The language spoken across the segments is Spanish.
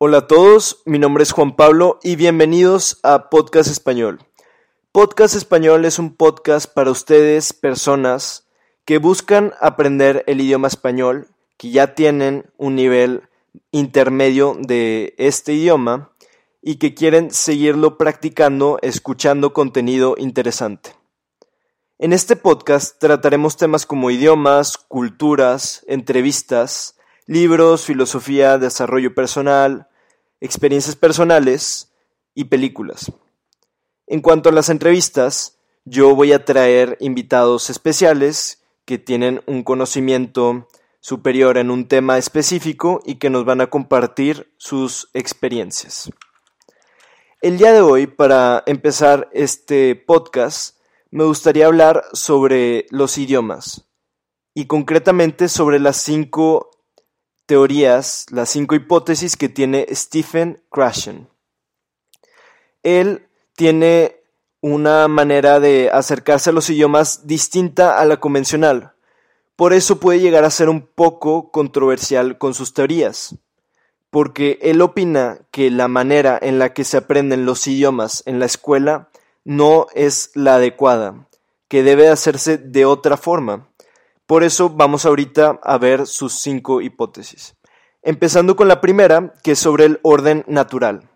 Hola a todos, mi nombre es Juan Pablo y bienvenidos a Podcast Español. Podcast Español es un podcast para ustedes, personas que buscan aprender el idioma español, que ya tienen un nivel intermedio de este idioma y que quieren seguirlo practicando escuchando contenido interesante. En este podcast trataremos temas como idiomas, culturas, entrevistas, libros, filosofía, desarrollo personal, experiencias personales y películas. En cuanto a las entrevistas, yo voy a traer invitados especiales que tienen un conocimiento superior en un tema específico y que nos van a compartir sus experiencias. El día de hoy, para empezar este podcast, me gustaría hablar sobre los idiomas y concretamente sobre las cinco teorías, las cinco hipótesis que tiene Stephen Krashen. Él tiene una manera de acercarse a los idiomas distinta a la convencional. Por eso puede llegar a ser un poco controversial con sus teorías, porque él opina que la manera en la que se aprenden los idiomas en la escuela no es la adecuada, que debe hacerse de otra forma. Por eso vamos ahorita a ver sus cinco hipótesis. Empezando con la primera, que es sobre el orden natural.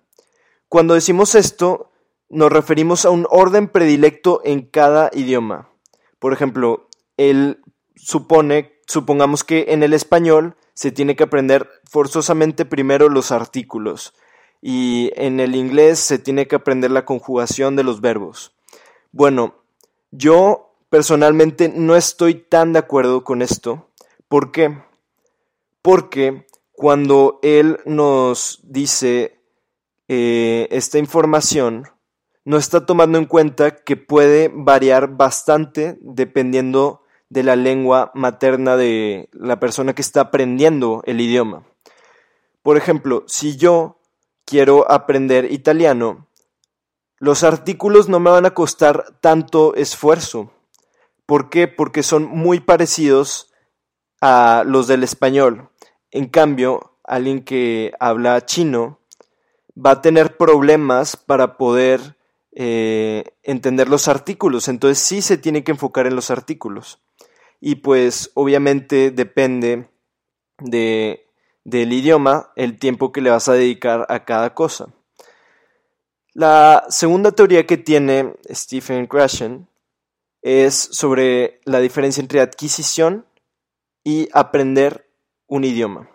Cuando decimos esto, nos referimos a un orden predilecto en cada idioma. Por ejemplo, él supone, supongamos que en el español se tiene que aprender forzosamente primero los artículos y en el inglés se tiene que aprender la conjugación de los verbos. Bueno, yo Personalmente no estoy tan de acuerdo con esto. ¿Por qué? Porque cuando él nos dice eh, esta información, no está tomando en cuenta que puede variar bastante dependiendo de la lengua materna de la persona que está aprendiendo el idioma. Por ejemplo, si yo quiero aprender italiano, los artículos no me van a costar tanto esfuerzo. ¿Por qué? Porque son muy parecidos a los del español. En cambio, alguien que habla chino va a tener problemas para poder eh, entender los artículos. Entonces sí se tiene que enfocar en los artículos. Y pues obviamente depende de, del idioma el tiempo que le vas a dedicar a cada cosa. La segunda teoría que tiene Stephen Krashen es sobre la diferencia entre adquisición y aprender un idioma.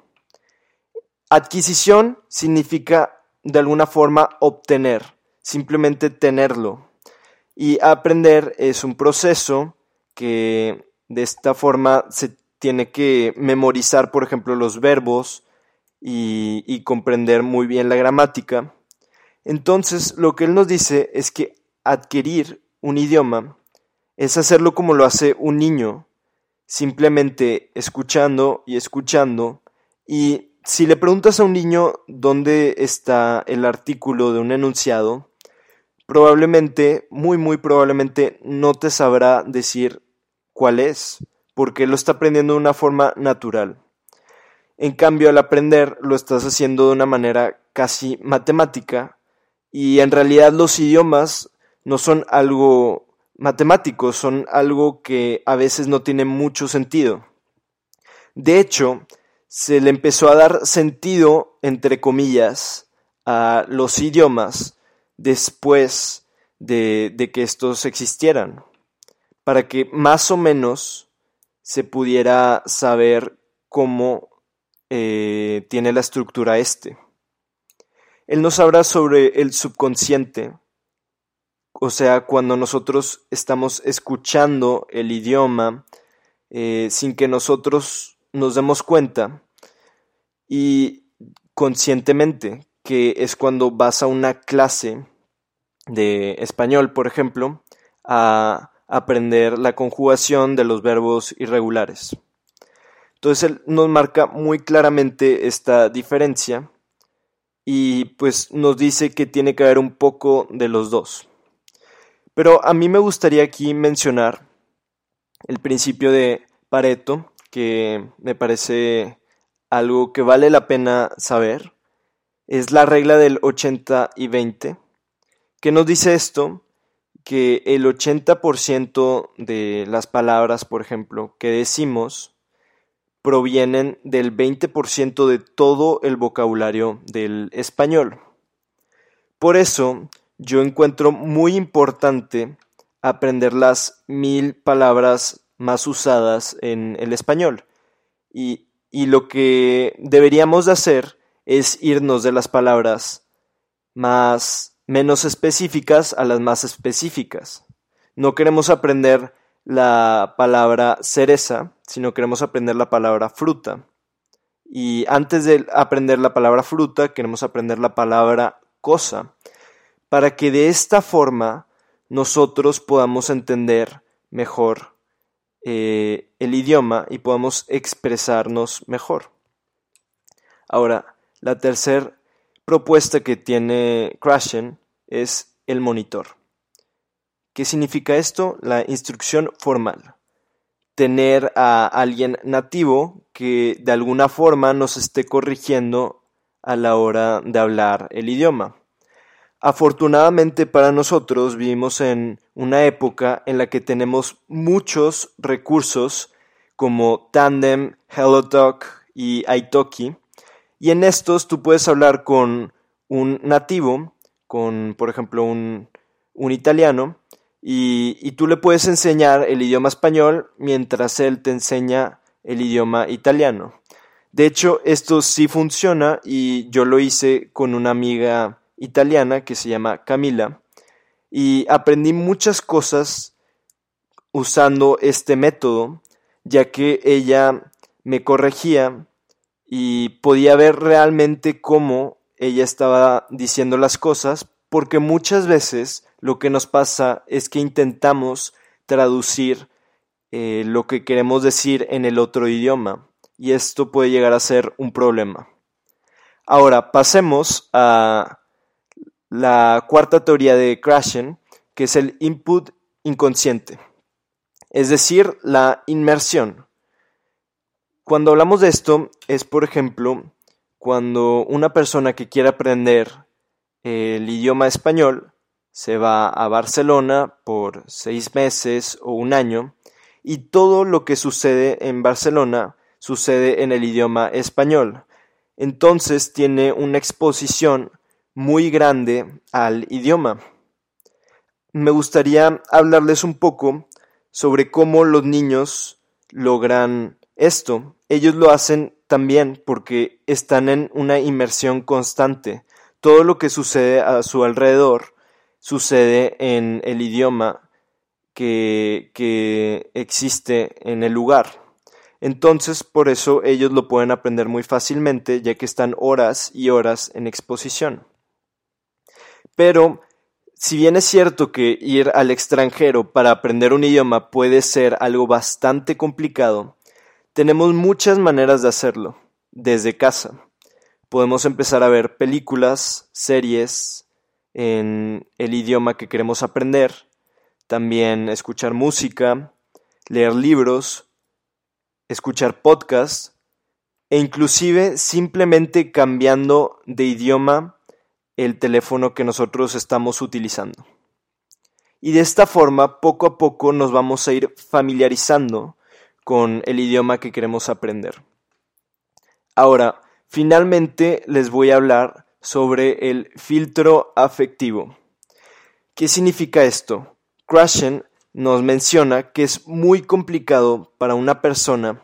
Adquisición significa de alguna forma obtener, simplemente tenerlo. Y aprender es un proceso que de esta forma se tiene que memorizar, por ejemplo, los verbos y, y comprender muy bien la gramática. Entonces, lo que él nos dice es que adquirir un idioma es hacerlo como lo hace un niño, simplemente escuchando y escuchando. Y si le preguntas a un niño dónde está el artículo de un enunciado, probablemente, muy muy probablemente, no te sabrá decir cuál es, porque lo está aprendiendo de una forma natural. En cambio, al aprender lo estás haciendo de una manera casi matemática y en realidad los idiomas no son algo matemáticos son algo que a veces no tiene mucho sentido. De hecho, se le empezó a dar sentido, entre comillas, a los idiomas después de, que estos existieran, para que más o menos se pudiera saber cómo eh, tiene la estructura este. Él nos habla sobre el subconsciente, o sea, cuando nosotros estamos escuchando el idioma eh, sin que nosotros nos demos cuenta y conscientemente, que es cuando vas a una clase de español, por ejemplo, a aprender la conjugación de los verbos irregulares. Entonces él nos marca muy claramente esta diferencia y pues nos dice que tiene que haber un poco de los dos. Pero a mí me gustaría aquí mencionar el principio de Pareto, que me parece algo que vale la pena saber. es la regla del 80 y 20. ¿Qué nos dice esto? Que el 80% de las palabras, por ejemplo, que decimos provienen del 20% de todo el vocabulario del español. Por eso, yo encuentro muy importante aprender las mil palabras más usadas en el español. Y, lo que deberíamos de hacer es irnos de las palabras más menos específicas a las más específicas. No queremos aprender la palabra cereza, sino queremos aprender la palabra fruta. Y antes de aprender la palabra fruta, queremos aprender la palabra cosa, para que de esta forma nosotros podamos entender mejor eh, el idioma y podamos expresarnos mejor. Ahora, la tercera propuesta que tiene Crashen es el monitor. ¿Qué significa esto? La instrucción formal. Tener a alguien nativo que de alguna forma nos esté corrigiendo a la hora de hablar el idioma. Afortunadamente para nosotros vivimos en una época en la que tenemos muchos recursos como Tandem, HelloTalk y Italki y en estos tú puedes hablar con un nativo, con por ejemplo un, italiano, y, y, tú le puedes enseñar el idioma español mientras él te enseña el idioma italiano. De hecho, esto sí funciona y yo lo hice con una amiga italiana que se llama Camila y aprendí muchas cosas usando este método, ya que ella me corregía y podía ver realmente cómo ella estaba diciendo las cosas, porque muchas veces lo que nos pasa es que intentamos traducir eh, lo que queremos decir en el otro idioma, y esto puede llegar a ser un problema. Ahora, pasemos a la cuarta teoría de Krashen, que es el input inconsciente, es decir, la inmersión. Cuando hablamos de esto es, por ejemplo, cuando una persona que quiere aprender el idioma español se va a Barcelona por seis meses o un año y todo lo que sucede en Barcelona sucede en el idioma español. Entonces tiene una exposición muy grande al idioma. Me gustaría hablarles un poco sobre cómo los niños logran esto ellos lo hacen también porque están en una inmersión constante. Todo lo que sucede a su alrededor sucede en el idioma que, que existe en el lugar. Entonces, por eso ellos lo pueden aprender muy fácilmente, ya que están horas y horas en exposición. Pero, si bien es cierto que ir al extranjero para aprender un idioma puede ser algo bastante complicado, tenemos muchas maneras de hacerlo, desde casa. Podemos empezar a ver películas, series en el idioma que queremos aprender, también escuchar música, leer libros, escuchar podcasts e inclusive simplemente cambiando de idioma el teléfono que nosotros estamos utilizando. Y de esta forma, poco a poco nos vamos a ir familiarizando con el idioma que queremos aprender. Ahora, finalmente les voy a hablar sobre el filtro afectivo. ¿Qué significa esto? Krashen nos menciona que es muy complicado para una persona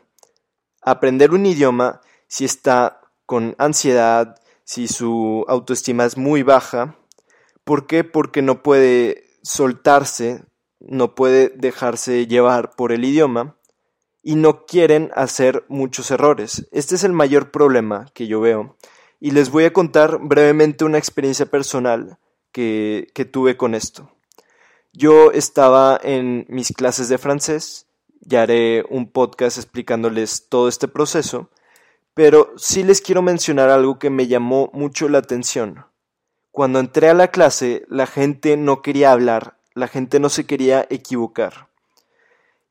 aprender un idioma si está con ansiedad, si su autoestima es muy baja. ¿Por qué? Porque no puede soltarse, no puede dejarse llevar por el idioma y no quieren hacer muchos errores. Este es el mayor problema que yo veo. Y les voy a contar brevemente una experiencia personal que, que tuve con esto. Yo estaba en mis clases de francés, ya haré un podcast explicándoles todo este proceso, pero sí les quiero mencionar algo que me llamó mucho la atención. Cuando entré a la clase, la gente no quería hablar, la gente no se quería equivocar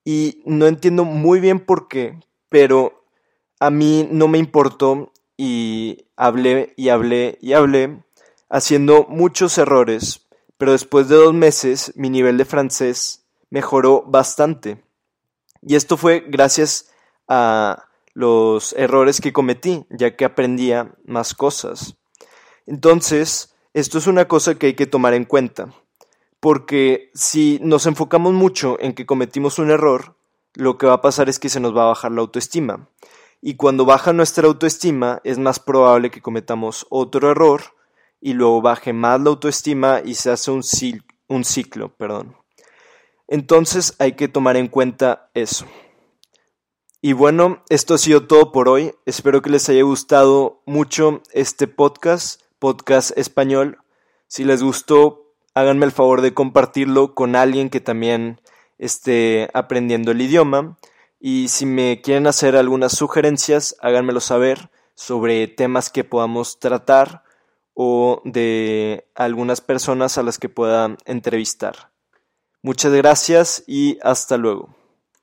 y no entiendo muy bien por qué, pero a mí no me importó y hablé y hablé y hablé, haciendo muchos errores, pero después de dos meses mi nivel de francés mejoró bastante. Y esto fue gracias a los errores que cometí, ya que aprendía más cosas. Entonces, esto es una cosa que hay que tomar en cuenta, porque si nos enfocamos mucho en que cometimos un error, lo que va a pasar es que se nos va a bajar la autoestima. Y cuando baja nuestra autoestima, es más probable que cometamos otro error y luego baje más la autoestima y se hace un, ciclo. Perdón. Entonces hay que tomar en cuenta eso. Y bueno, esto ha sido todo por hoy. Espero que les haya gustado mucho este podcast, podcast español. Si les gustó, háganme el favor de compartirlo con alguien que también esté aprendiendo el idioma. Y si me quieren hacer algunas sugerencias, háganmelo saber sobre temas que podamos tratar o de algunas personas a las que pueda entrevistar. Muchas gracias y hasta luego.